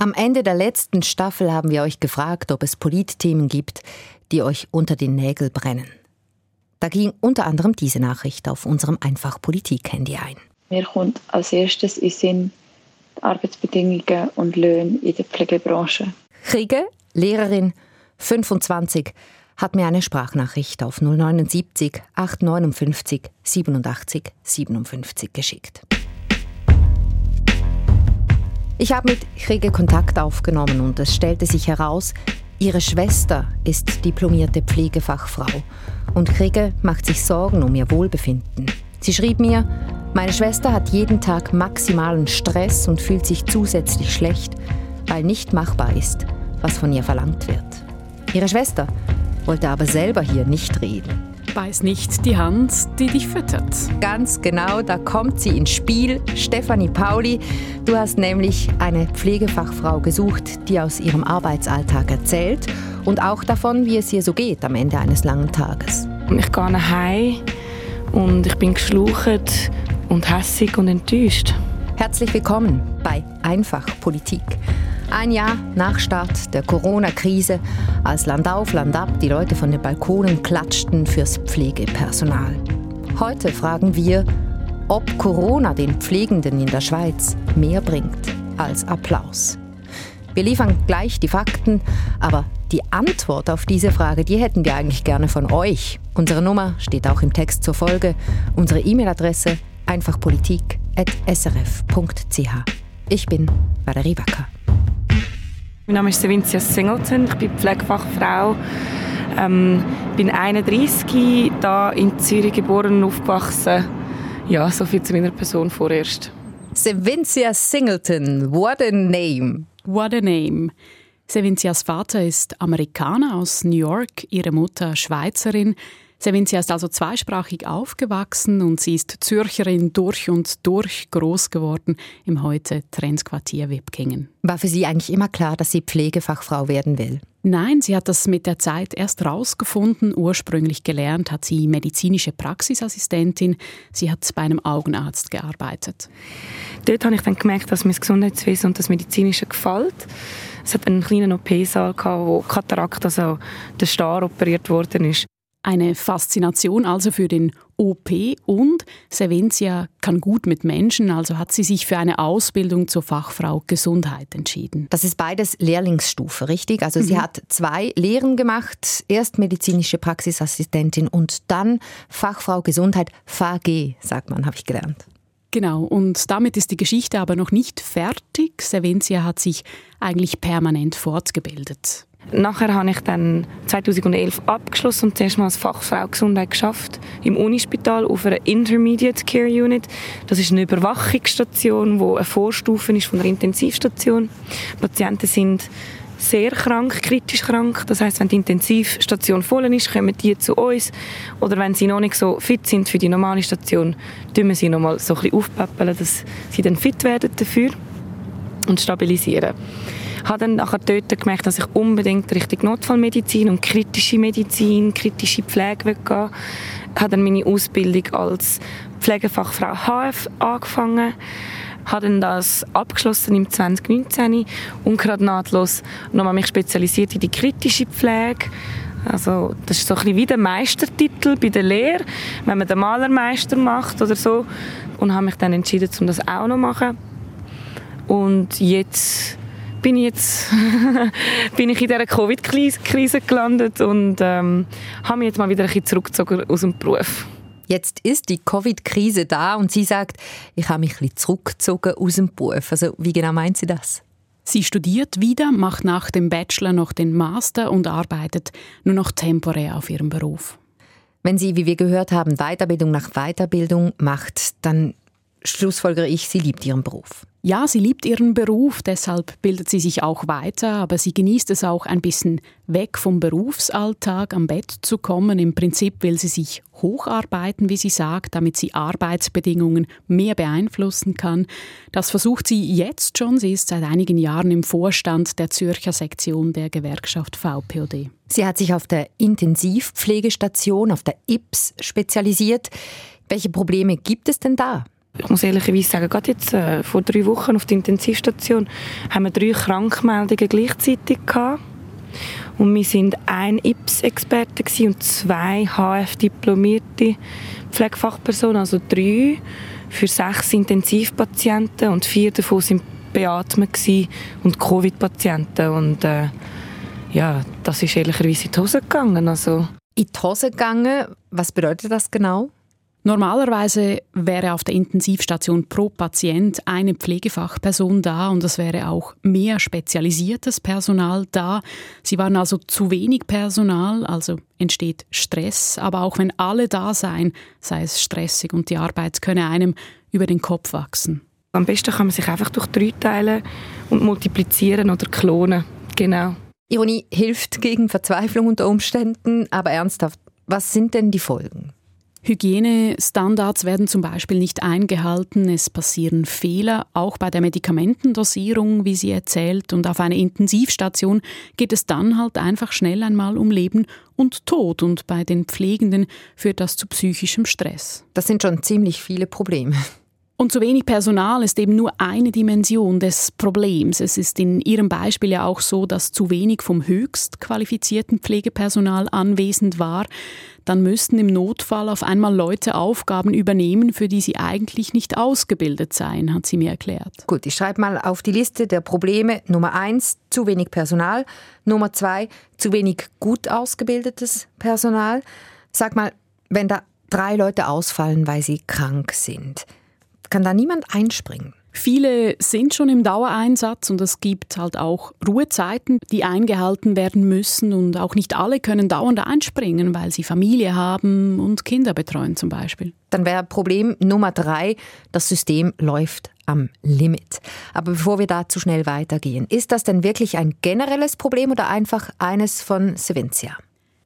Am Ende der letzten Staffel haben wir euch gefragt, ob es Politthemen gibt, die euch unter den Nägeln brennen. Da ging unter anderem diese Nachricht auf unserem Einfach Politik-Handy ein. Mir kommt als erstes in Sinn die Arbeitsbedingungen und Löhne in der Pflegebranche. Kriege, Lehrerin, 25, hat mir eine Sprachnachricht auf 079 859 87 57 geschickt. Ich habe mit Kriege Kontakt aufgenommen und es stellte sich heraus, ihre Schwester ist diplomierte Pflegefachfrau und Kriege macht sich Sorgen um ihr Wohlbefinden. Sie schrieb mir, meine Schwester hat jeden Tag maximalen Stress und fühlt sich zusätzlich schlecht, weil nicht machbar ist, was von ihr verlangt wird. Ihre Schwester wollte aber selber hier nicht reden. Beiß nicht die Hand, die dich füttert. Ganz genau, da kommt sie ins Spiel. Stefanie Pauli, du hast nämlich eine Pflegefachfrau gesucht, die aus ihrem Arbeitsalltag erzählt und auch davon, wie es ihr so geht am Ende eines langen Tages. Ich gehe nach Hause und ich bin geschlucht und hässig und enttäuscht. Herzlich willkommen bei Einfach Politik. Ein Jahr nach Start der Corona-Krise, als Land auf, Land ab die Leute von den Balkonen klatschten fürs Pflegepersonal. Heute fragen wir, ob Corona den Pflegenden in der Schweiz mehr bringt als Applaus. Wir liefern gleich die Fakten, aber die Antwort auf diese Frage, die hätten wir eigentlich gerne von euch. Unsere Nummer steht auch im Text zur Folge. Unsere E-Mail-Adresse einfachpolitik.srf.ch. Ich bin Valerie Wacker. Mein Name ist Sevincia Singleton, ich bin Pflegefachfrau, ähm, bin 31, hier in Zürich geboren und aufgewachsen. Ja, so viel zu meiner Person vorerst. Sevincia Singleton, what a name! What a name! Sevincias Vater ist Amerikaner aus New York, ihre Mutter Schweizerin. Sevincia ist also zweisprachig aufgewachsen und sie ist Zürcherin durch und durch groß geworden im heute Trendquartier Webkingen. War für Sie eigentlich immer klar, dass sie Pflegefachfrau werden will? Nein, sie hat das mit der Zeit erst rausgefunden. Ursprünglich gelernt hat sie medizinische Praxisassistentin. Sie hat bei einem Augenarzt gearbeitet. Dort habe ich dann gemerkt, dass mir das Gesundheitswesen und das Medizinische gefällt. Es hat einen kleinen OP-Saal, wo Katarakt, also der Star, operiert worden ist. Eine Faszination also für den OP und Sevencia kann gut mit Menschen, also hat sie sich für eine Ausbildung zur Fachfrau Gesundheit entschieden. Das ist beides Lehrlingsstufe, richtig? Also mhm. sie hat zwei Lehren gemacht, erst medizinische Praxisassistentin und dann Fachfrau Gesundheit, FAG, sagt man, habe ich gelernt. Genau, und damit ist die Geschichte aber noch nicht fertig. Sevencia hat sich eigentlich permanent fortgebildet. Nachher habe ich dann 2011 abgeschlossen und zuerst mal als Fachfrau Gesundheit geschafft im Unispital auf einer Intermediate Care Unit. Das ist eine Überwachungsstation, wo eine Vorstufe ist von einer Intensivstation. Patienten sind sehr krank, kritisch krank. Das heißt, wenn die Intensivstation voll ist, kommen die zu uns. Oder wenn sie noch nicht so fit sind für die normale Station, tun wir sie noch mal so ein bisschen aufpäppeln, dass sie dann fit werden dafür und stabilisieren habe dann nachher dort gemerkt, dass ich unbedingt Richtung Notfallmedizin und kritische Medizin, kritische Pflege will gehen. habe dann meine Ausbildung als Pflegefachfrau HF angefangen habe dann das abgeschlossen im 2019 und gerade nahtlos nochmal mich spezialisiert in die kritische Pflege. Also das ist so ein bisschen wie der Meistertitel bei der Lehre, wenn man den Malermeister macht oder so. Und habe mich dann entschieden, um das auch noch zu machen. Und jetzt bin ich jetzt bin ich in dieser Covid-Krise gelandet und ähm, habe mich jetzt mal wieder ein bisschen zurückgezogen aus dem Beruf. Jetzt ist die Covid-Krise da und sie sagt, ich habe mich ein bisschen zurückgezogen aus dem Beruf. Also wie genau meint sie das? Sie studiert wieder, macht nach dem Bachelor noch den Master und arbeitet nur noch temporär auf ihrem Beruf. Wenn sie, wie wir gehört haben, Weiterbildung nach Weiterbildung macht, dann schlussfolgere ich, sie liebt ihren Beruf. Ja, sie liebt ihren Beruf, deshalb bildet sie sich auch weiter, aber sie genießt es auch ein bisschen weg vom Berufsalltag am Bett zu kommen. Im Prinzip will sie sich hocharbeiten, wie sie sagt, damit sie Arbeitsbedingungen mehr beeinflussen kann. Das versucht sie jetzt schon. Sie ist seit einigen Jahren im Vorstand der Zürcher Sektion der Gewerkschaft VPOD. Sie hat sich auf der Intensivpflegestation, auf der IPS spezialisiert. Welche Probleme gibt es denn da? Ich muss ehrlicherweise sagen, gerade jetzt äh, vor drei Wochen auf der Intensivstation haben wir drei Krankmeldungen gleichzeitig gehabt. Und wir sind ein IPS-Experte und zwei HF-diplomierte Pflegefachpersonen, also drei für sechs Intensivpatienten und vier davon sind beatmet und Covid-Patienten. Und äh, ja, das ist ehrlicherweise in die Hose gegangen. Also. In die Hose gegangen, was bedeutet das genau? Normalerweise wäre auf der Intensivstation pro Patient eine Pflegefachperson da und es wäre auch mehr spezialisiertes Personal da. Sie waren also zu wenig Personal, also entsteht Stress, aber auch wenn alle da seien, sei es stressig und die Arbeit könne einem über den Kopf wachsen. Am besten kann man sich einfach durch drei teilen und multiplizieren oder klonen. Genau. Ironie hilft gegen Verzweiflung unter Umständen, aber ernsthaft, was sind denn die Folgen? Hygienestandards werden zum Beispiel nicht eingehalten, es passieren Fehler, auch bei der Medikamentendosierung, wie sie erzählt, und auf einer Intensivstation geht es dann halt einfach schnell einmal um Leben und Tod, und bei den Pflegenden führt das zu psychischem Stress. Das sind schon ziemlich viele Probleme. Und zu wenig Personal ist eben nur eine Dimension des Problems. Es ist in Ihrem Beispiel ja auch so, dass zu wenig vom höchst qualifizierten Pflegepersonal anwesend war. Dann müssten im Notfall auf einmal Leute Aufgaben übernehmen, für die sie eigentlich nicht ausgebildet seien, hat sie mir erklärt. Gut, ich schreibe mal auf die Liste der Probleme Nummer eins, zu wenig Personal. Nummer zwei, zu wenig gut ausgebildetes Personal. Sag mal, wenn da drei Leute ausfallen, weil sie krank sind, kann da niemand einspringen? Viele sind schon im Dauereinsatz und es gibt halt auch Ruhezeiten, die eingehalten werden müssen und auch nicht alle können dauernd einspringen, weil sie Familie haben und Kinder betreuen zum Beispiel. Dann wäre Problem Nummer drei, das System läuft am Limit. Aber bevor wir da zu schnell weitergehen, ist das denn wirklich ein generelles Problem oder einfach eines von Sevencia?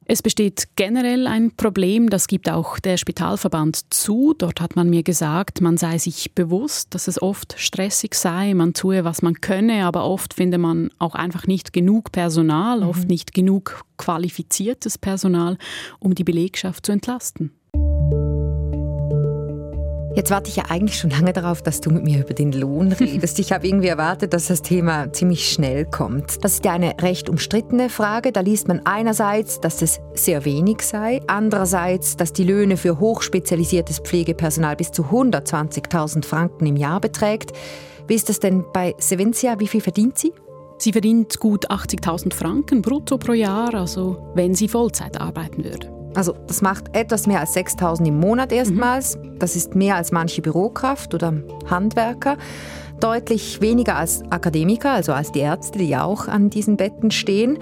Es besteht generell ein Problem, das gibt auch der Spitalverband zu. Dort hat man mir gesagt, man sei sich bewusst, dass es oft stressig sei, man tue, was man könne, aber oft finde man auch einfach nicht genug Personal, mhm. oft nicht genug qualifiziertes Personal, um die Belegschaft zu entlasten. Jetzt warte ich ja eigentlich schon lange darauf, dass du mit mir über den Lohn redest. Ich habe irgendwie erwartet, dass das Thema ziemlich schnell kommt. Das ist ja eine recht umstrittene Frage. Da liest man einerseits, dass es sehr wenig sei, andererseits, dass die Löhne für hochspezialisiertes Pflegepersonal bis zu 120.000 Franken im Jahr beträgt. Wie ist das denn bei Sevencia? Wie viel verdient sie? Sie verdient gut 80.000 Franken brutto pro Jahr, also wenn sie Vollzeit arbeiten würde. Also das macht etwas mehr als 6000 im Monat erstmals. Mhm. Das ist mehr als manche Bürokraft oder Handwerker. Deutlich weniger als Akademiker, also als die Ärzte, die auch an diesen Betten stehen.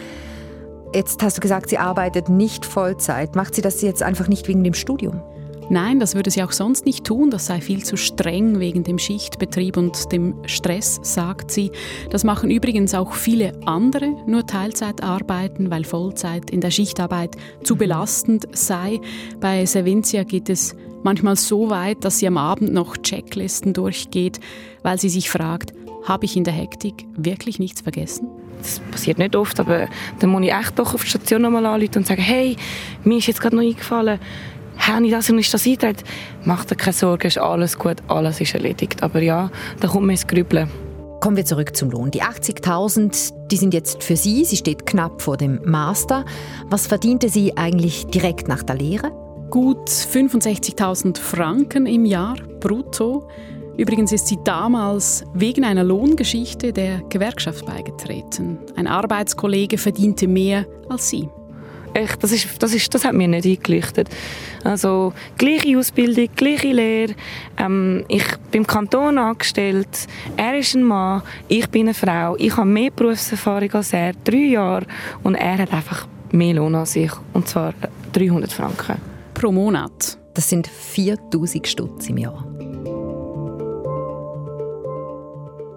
Jetzt hast du gesagt, sie arbeitet nicht Vollzeit. Macht sie das jetzt einfach nicht wegen dem Studium? Nein, das würde sie auch sonst nicht tun. Das sei viel zu streng wegen dem Schichtbetrieb und dem Stress, sagt sie. Das machen übrigens auch viele andere, nur Teilzeit arbeiten, weil Vollzeit in der Schichtarbeit zu belastend sei. Bei Savincia geht es manchmal so weit, dass sie am Abend noch Checklisten durchgeht, weil sie sich fragt, habe ich in der Hektik wirklich nichts vergessen? Das passiert nicht oft, aber dann muss ich echt doch auf die Station nochmal anrufen und sagen, hey, mir ist jetzt gerade noch eingefallen, habe ich das und ist das eingetragen? Mach dir keine Sorgen, ist alles gut, alles ist erledigt. Aber ja, da kommt man ins Grübeln. Kommen wir zurück zum Lohn. Die 80.000, die sind jetzt für Sie. Sie steht knapp vor dem Master. Was verdiente sie eigentlich direkt nach der Lehre? Gut 65.000 Franken im Jahr brutto. Übrigens ist sie damals wegen einer Lohngeschichte der Gewerkschaft beigetreten. Ein Arbeitskollege verdiente mehr als sie. Echt, das, ist, das, ist, das hat mir nicht eingeleuchtet. Also gleiche Ausbildung, gleiche Lehre. Ähm, ich bin im Kanton angestellt. Er ist ein Mann, ich bin eine Frau. Ich habe mehr Berufserfahrung als er, drei Jahre. Und er hat einfach mehr Lohn als ich. Und zwar 300 Franken. Pro Monat? Das sind 4000 Stutz im Jahr.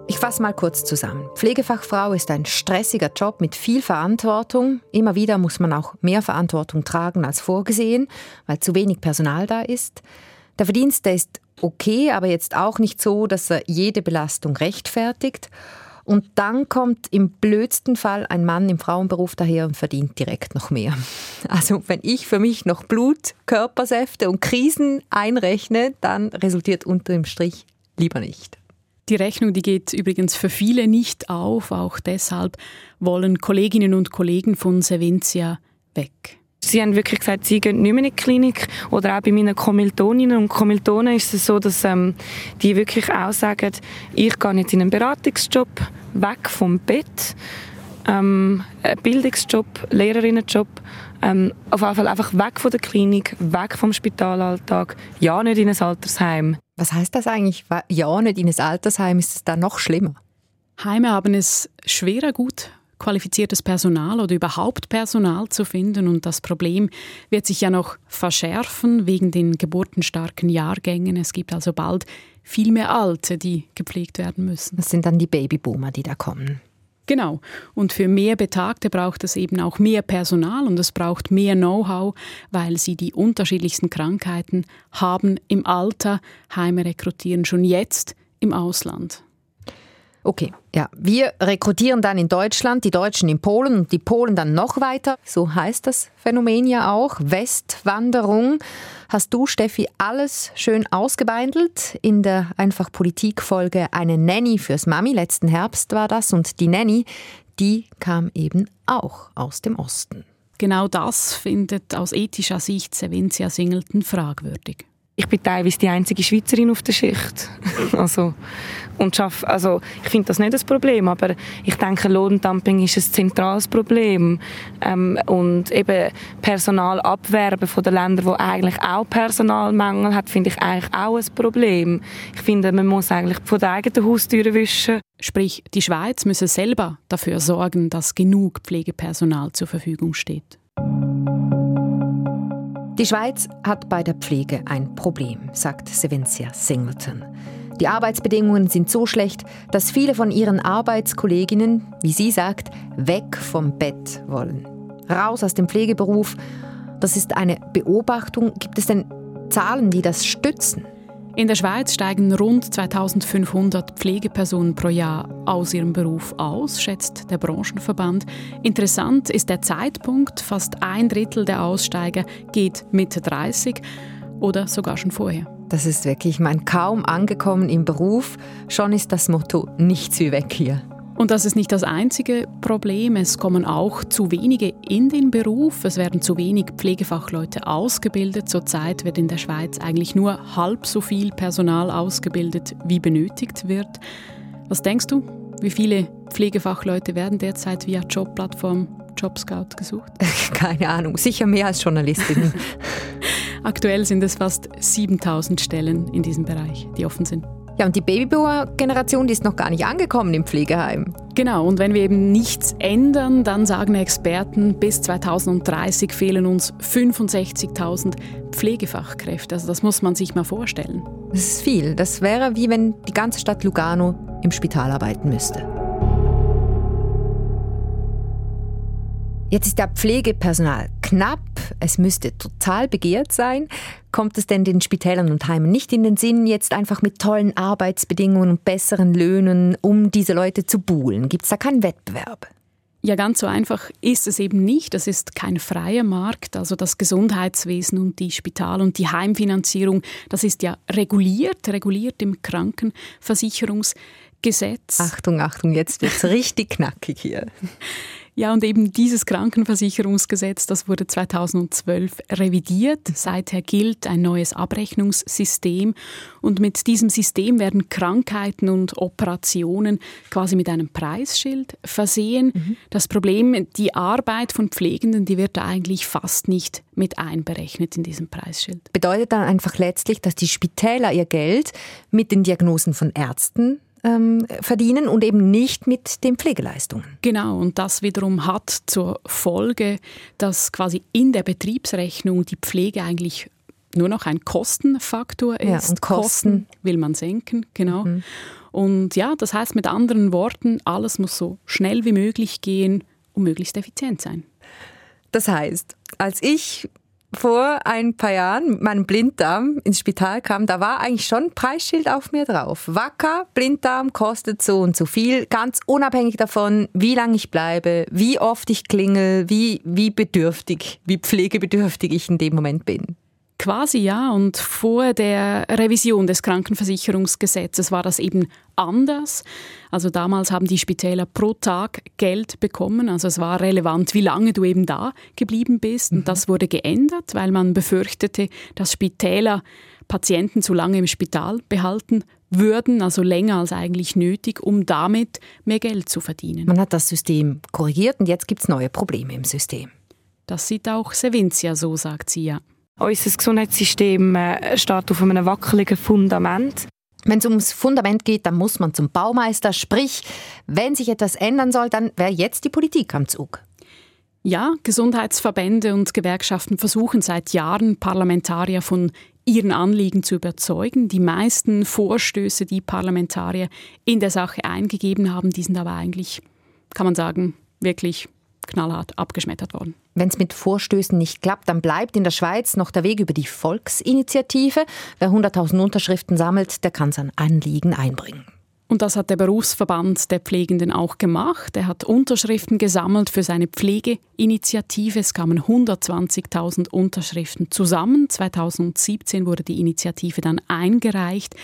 Ich fasse mal kurz zusammen. Pflegefachfrau ist ein stressiger Job mit viel Verantwortung. Immer wieder muss man auch mehr Verantwortung tragen als vorgesehen, weil zu wenig Personal da ist. Der Verdienst der ist okay, aber jetzt auch nicht so, dass er jede Belastung rechtfertigt. Und dann kommt im blödsten Fall ein Mann im Frauenberuf daher und verdient direkt noch mehr. Also wenn ich für mich noch Blut, Körpersäfte und Krisen einrechne, dann resultiert unter dem Strich lieber nicht. Die Rechnung, die geht übrigens für viele nicht auf. Auch deshalb wollen Kolleginnen und Kollegen von Sevencia weg. Sie haben wirklich gesagt, sie gehen nicht mehr in die Klinik. Oder auch bei meinen Kommilitoninnen und Kommilitonen ist es so, dass ähm, die wirklich auch sagen, ich gehe jetzt in einen Beratungsjob, weg vom Bett, ähm, Bildungsjob, Lehrerinnenjob, ähm, auf jeden Fall einfach weg von der Klinik, weg vom Spitalalltag, ja nicht in ein Altersheim. Was heißt das eigentlich? Ja nicht in ein Altersheim, ist es da noch schlimmer? Heime haben es schwerer gut qualifiziertes Personal oder überhaupt Personal zu finden. Und das Problem wird sich ja noch verschärfen wegen den geburtenstarken Jahrgängen. Es gibt also bald viel mehr Alte, die gepflegt werden müssen. Das sind dann die Babyboomer, die da kommen. Genau. Und für mehr Betagte braucht es eben auch mehr Personal und es braucht mehr Know-how, weil sie die unterschiedlichsten Krankheiten haben im Alter. Heime rekrutieren schon jetzt im Ausland. Okay, ja. Wir rekrutieren dann in Deutschland, die Deutschen in Polen und die Polen dann noch weiter. So heißt das Phänomen ja auch. Westwanderung. Hast du, Steffi, alles schön ausgebeindelt? In der Einfach Politik-Folge Eine Nanny fürs Mami. Letzten Herbst war das. Und die Nanny, die kam eben auch aus dem Osten. Genau das findet aus ethischer Sicht Sevencia Singleton fragwürdig ich bin teilweise die einzige Schweizerin auf der Schicht. also, und schaff, also, ich finde das nicht das Problem, aber ich denke, Lohndumping ist ein zentrales Problem. Ähm, und eben Personal abwerben von den Ländern, wo eigentlich auch Personalmängel hat, finde ich eigentlich auch ein Problem. Ich finde, man muss eigentlich von der eigenen Haustür wischen. Sprich, die Schweiz müsse selber dafür sorgen, dass genug Pflegepersonal zur Verfügung steht. Die Schweiz hat bei der Pflege ein Problem, sagt Sevencia Singleton. Die Arbeitsbedingungen sind so schlecht, dass viele von ihren Arbeitskolleginnen, wie sie sagt, weg vom Bett wollen. Raus aus dem Pflegeberuf. Das ist eine Beobachtung. Gibt es denn Zahlen, die das stützen? In der Schweiz steigen rund 2500 Pflegepersonen pro Jahr aus ihrem Beruf aus, schätzt der Branchenverband. Interessant ist der Zeitpunkt. Fast ein Drittel der Aussteiger geht Mitte 30 oder sogar schon vorher. Das ist wirklich, mein kaum angekommen im Beruf, schon ist das Motto nichts wie weg hier. Und das ist nicht das einzige Problem. Es kommen auch zu wenige in den Beruf. Es werden zu wenig Pflegefachleute ausgebildet. Zurzeit wird in der Schweiz eigentlich nur halb so viel Personal ausgebildet, wie benötigt wird. Was denkst du? Wie viele Pflegefachleute werden derzeit via Jobplattform Jobscout gesucht? Keine Ahnung, sicher mehr als Journalistinnen. Aktuell sind es fast 7000 Stellen in diesem Bereich, die offen sind. Ja, und die Babyboomer-Generation, die ist noch gar nicht angekommen im Pflegeheim. Genau, und wenn wir eben nichts ändern, dann sagen Experten, bis 2030 fehlen uns 65.000 Pflegefachkräfte. Also das muss man sich mal vorstellen. Das ist viel. Das wäre wie wenn die ganze Stadt Lugano im Spital arbeiten müsste. Jetzt ist der Pflegepersonal knapp, es müsste total begehrt sein. Kommt es denn den Spitälern und Heimen nicht in den Sinn, jetzt einfach mit tollen Arbeitsbedingungen und besseren Löhnen, um diese Leute zu buhlen? Gibt es da keinen Wettbewerb? Ja, ganz so einfach ist es eben nicht. Das ist kein freier Markt. Also das Gesundheitswesen und die Spital- und die Heimfinanzierung, das ist ja reguliert, reguliert im Krankenversicherungsgesetz. Achtung, Achtung, jetzt wird es richtig knackig hier. Ja, und eben dieses Krankenversicherungsgesetz, das wurde 2012 revidiert. Seither gilt ein neues Abrechnungssystem. Und mit diesem System werden Krankheiten und Operationen quasi mit einem Preisschild versehen. Mhm. Das Problem, die Arbeit von Pflegenden, die wird da eigentlich fast nicht mit einberechnet in diesem Preisschild. Bedeutet dann einfach letztlich, dass die Spitäler ihr Geld mit den Diagnosen von Ärzten ähm, verdienen und eben nicht mit den Pflegeleistungen. Genau, und das wiederum hat zur Folge, dass quasi in der Betriebsrechnung die Pflege eigentlich nur noch ein Kostenfaktor ist. Ja, und Kosten, will man senken, genau. Mhm. Und ja, das heißt mit anderen Worten, alles muss so schnell wie möglich gehen und möglichst effizient sein. Das heißt, als ich vor ein paar Jahren meinem Blinddarm ins Spital kam, da war eigentlich schon ein Preisschild auf mir drauf. Wacker, Blinddarm kostet so und so viel, ganz unabhängig davon, wie lange ich bleibe, wie oft ich klingel, wie, wie bedürftig, wie pflegebedürftig ich in dem Moment bin. Quasi ja. Und vor der Revision des Krankenversicherungsgesetzes war das eben anders. Also damals haben die Spitäler pro Tag Geld bekommen. Also es war relevant, wie lange du eben da geblieben bist. Und mhm. das wurde geändert, weil man befürchtete, dass Spitäler Patienten zu lange im Spital behalten würden, also länger als eigentlich nötig, um damit mehr Geld zu verdienen. Man hat das System korrigiert und jetzt gibt es neue Probleme im System. Das sieht auch Sevincia so, sagt sie ja. Unser Gesundheitssystem äh, steht auf einem wackeligen Fundament. Wenn es ums Fundament geht, dann muss man zum Baumeister. Sprich, wenn sich etwas ändern soll, dann wäre jetzt die Politik am Zug. Ja, Gesundheitsverbände und Gewerkschaften versuchen seit Jahren, Parlamentarier von ihren Anliegen zu überzeugen. Die meisten Vorstöße, die Parlamentarier in der Sache eingegeben haben, die sind aber eigentlich, kann man sagen, wirklich knallhart abgeschmettert worden. Wenn es mit Vorstößen nicht klappt, dann bleibt in der Schweiz noch der Weg über die Volksinitiative. Wer 100.000 Unterschriften sammelt, der kann sein Anliegen einbringen. Und das hat der Berufsverband der Pflegenden auch gemacht. Er hat Unterschriften gesammelt für seine Pflegeinitiative. Es kamen 120.000 Unterschriften zusammen. 2017 wurde die Initiative dann eingereicht.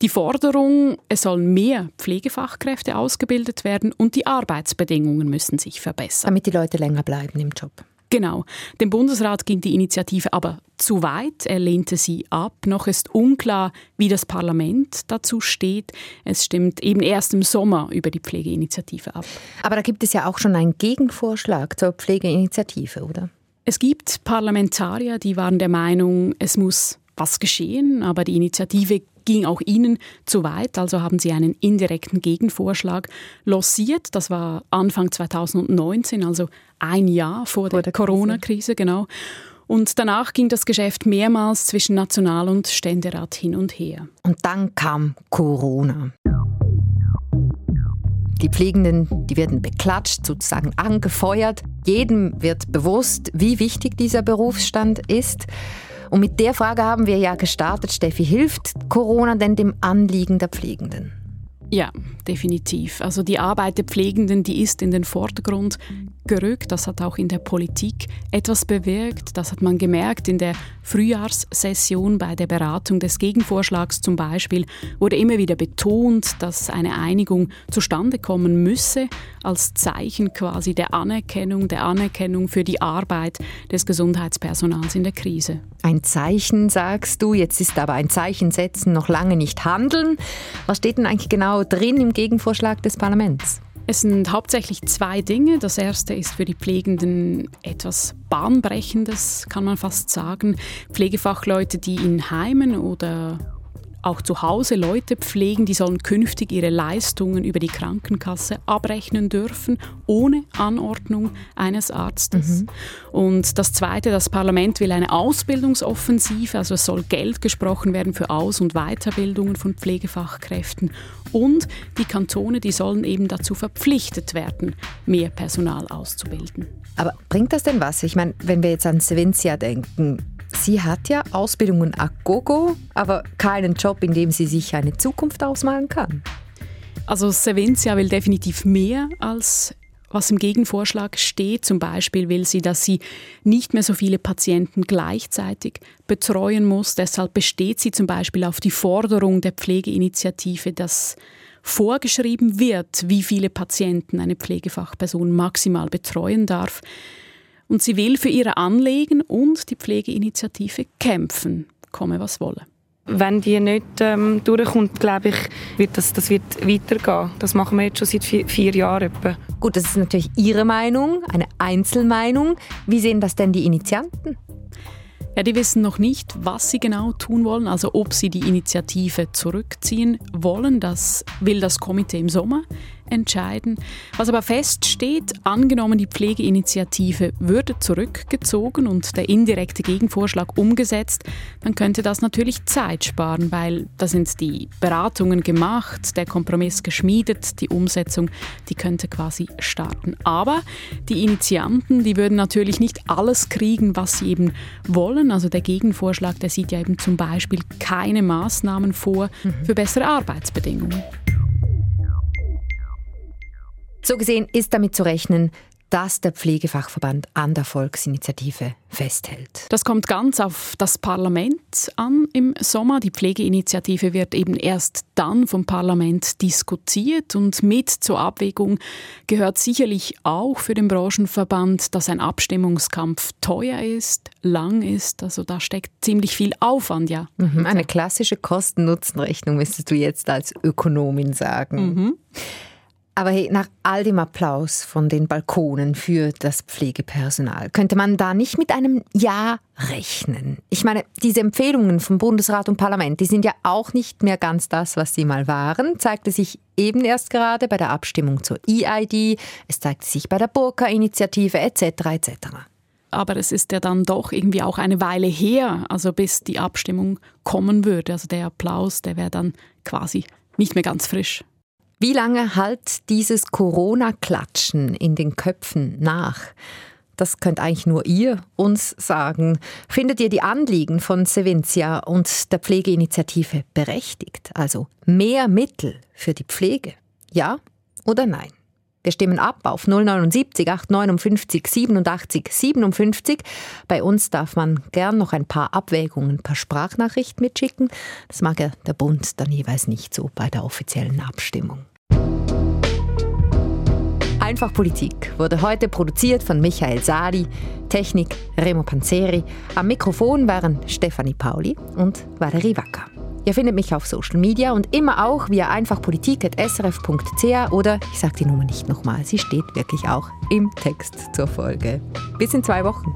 Die Forderung, es sollen mehr Pflegefachkräfte ausgebildet werden und die Arbeitsbedingungen müssen sich verbessern. Damit die Leute länger bleiben im Job. Genau. Dem Bundesrat ging die Initiative aber zu weit. Er lehnte sie ab. Noch ist unklar, wie das Parlament dazu steht. Es stimmt eben erst im Sommer über die Pflegeinitiative ab. Aber da gibt es ja auch schon einen Gegenvorschlag zur Pflegeinitiative, oder? Es gibt Parlamentarier, die waren der Meinung, es muss was geschehen, aber die Initiative ging auch Ihnen zu weit, also haben Sie einen indirekten Gegenvorschlag lossiert. Das war Anfang 2019, also ein Jahr vor, vor der, der Corona-Krise, genau. Und danach ging das Geschäft mehrmals zwischen National- und Ständerat hin und her. Und dann kam Corona. Die Pflegenden, die werden beklatscht, sozusagen angefeuert. Jedem wird bewusst, wie wichtig dieser Berufsstand ist. Und mit der Frage haben wir ja gestartet, Steffi, hilft Corona denn dem Anliegen der Pflegenden? Ja, definitiv. Also die Arbeit der Pflegenden, die ist in den Vordergrund gerückt. Das hat auch in der Politik etwas bewirkt. Das hat man gemerkt in der Frühjahrssession bei der Beratung des Gegenvorschlags zum Beispiel wurde immer wieder betont, dass eine Einigung zustande kommen müsse als Zeichen quasi der Anerkennung, der Anerkennung für die Arbeit des Gesundheitspersonals in der Krise. Ein Zeichen, sagst du. Jetzt ist aber ein Zeichen setzen noch lange nicht handeln. Was steht denn eigentlich genau drin im Gegenvorschlag des Parlaments? Es sind hauptsächlich zwei Dinge. Das erste ist für die Pflegenden etwas Bahnbrechendes, kann man fast sagen. Pflegefachleute, die in Heimen oder auch zu Hause Leute pflegen, die sollen künftig ihre Leistungen über die Krankenkasse abrechnen dürfen, ohne Anordnung eines Arztes. Mhm. Und das Zweite, das Parlament will eine Ausbildungsoffensive, also es soll Geld gesprochen werden für Aus- und Weiterbildungen von Pflegefachkräften. Und die Kantone, die sollen eben dazu verpflichtet werden, mehr Personal auszubilden. Aber bringt das denn was? Ich meine, wenn wir jetzt an Svincia denken, Sie hat ja Ausbildungen a gogo, aber keinen Job, in dem sie sich eine Zukunft ausmalen kann. Also Sevencia will definitiv mehr als was im Gegenvorschlag steht. Zum Beispiel will sie, dass sie nicht mehr so viele Patienten gleichzeitig betreuen muss. Deshalb besteht sie zum Beispiel auf die Forderung der Pflegeinitiative, dass vorgeschrieben wird, wie viele Patienten eine Pflegefachperson maximal betreuen darf. Und sie will für ihre Anliegen und die Pflegeinitiative kämpfen, komme was wolle. Wenn die nicht ähm, durchkommt, glaube ich, wird das, das wird weitergehen. Das machen wir jetzt schon seit vier, vier Jahren etwa. Gut, das ist natürlich Ihre Meinung, eine Einzelmeinung. Wie sehen das denn die Initianten? Ja, die wissen noch nicht, was sie genau tun wollen, also ob sie die Initiative zurückziehen wollen. Das will das Komitee im Sommer entscheiden. Was aber feststeht, angenommen die Pflegeinitiative würde zurückgezogen und der indirekte Gegenvorschlag umgesetzt, dann könnte das natürlich Zeit sparen, weil da sind die Beratungen gemacht, der Kompromiss geschmiedet, die Umsetzung, die könnte quasi starten. Aber die Initianten, die würden natürlich nicht alles kriegen, was sie eben wollen. Also der Gegenvorschlag, der sieht ja eben zum Beispiel keine Maßnahmen vor mhm. für bessere Arbeitsbedingungen. So gesehen ist damit zu rechnen, dass der Pflegefachverband an der Volksinitiative festhält. Das kommt ganz auf das Parlament an im Sommer. Die Pflegeinitiative wird eben erst dann vom Parlament diskutiert und mit zur Abwägung gehört sicherlich auch für den Branchenverband, dass ein Abstimmungskampf teuer ist, lang ist. Also da steckt ziemlich viel Aufwand, ja. Mhm, eine klassische Kosten-Nutzen-Rechnung müsstest du jetzt als Ökonomin sagen. Mhm. Aber hey, nach all dem Applaus von den Balkonen für das Pflegepersonal, könnte man da nicht mit einem Ja rechnen? Ich meine, diese Empfehlungen vom Bundesrat und Parlament, die sind ja auch nicht mehr ganz das, was sie mal waren, zeigte sich eben erst gerade bei der Abstimmung zur EID, es zeigte sich bei der Burka-Initiative etc. etc. Aber es ist ja dann doch irgendwie auch eine Weile her, also bis die Abstimmung kommen würde. Also der Applaus, der wäre dann quasi nicht mehr ganz frisch. Wie lange halt dieses Corona-Klatschen in den Köpfen nach? Das könnt eigentlich nur ihr uns sagen. Findet ihr die Anliegen von Sevincia und der Pflegeinitiative berechtigt? Also mehr Mittel für die Pflege? Ja oder nein? Wir stimmen ab auf 079 859 87 57. Bei uns darf man gern noch ein paar Abwägungen per Sprachnachricht mitschicken. Das mag ja der Bund dann jeweils nicht so bei der offiziellen Abstimmung. Einfach Politik wurde heute produziert von Michael Sadi, Technik Remo Panzeri. Am Mikrofon waren Stefanie Pauli und Valerie Wacker. Ihr findet mich auf Social Media und immer auch via einfachpolitik.srf.ch oder ich sage die Nummer nicht nochmal, sie steht wirklich auch im Text zur Folge. Bis in zwei Wochen.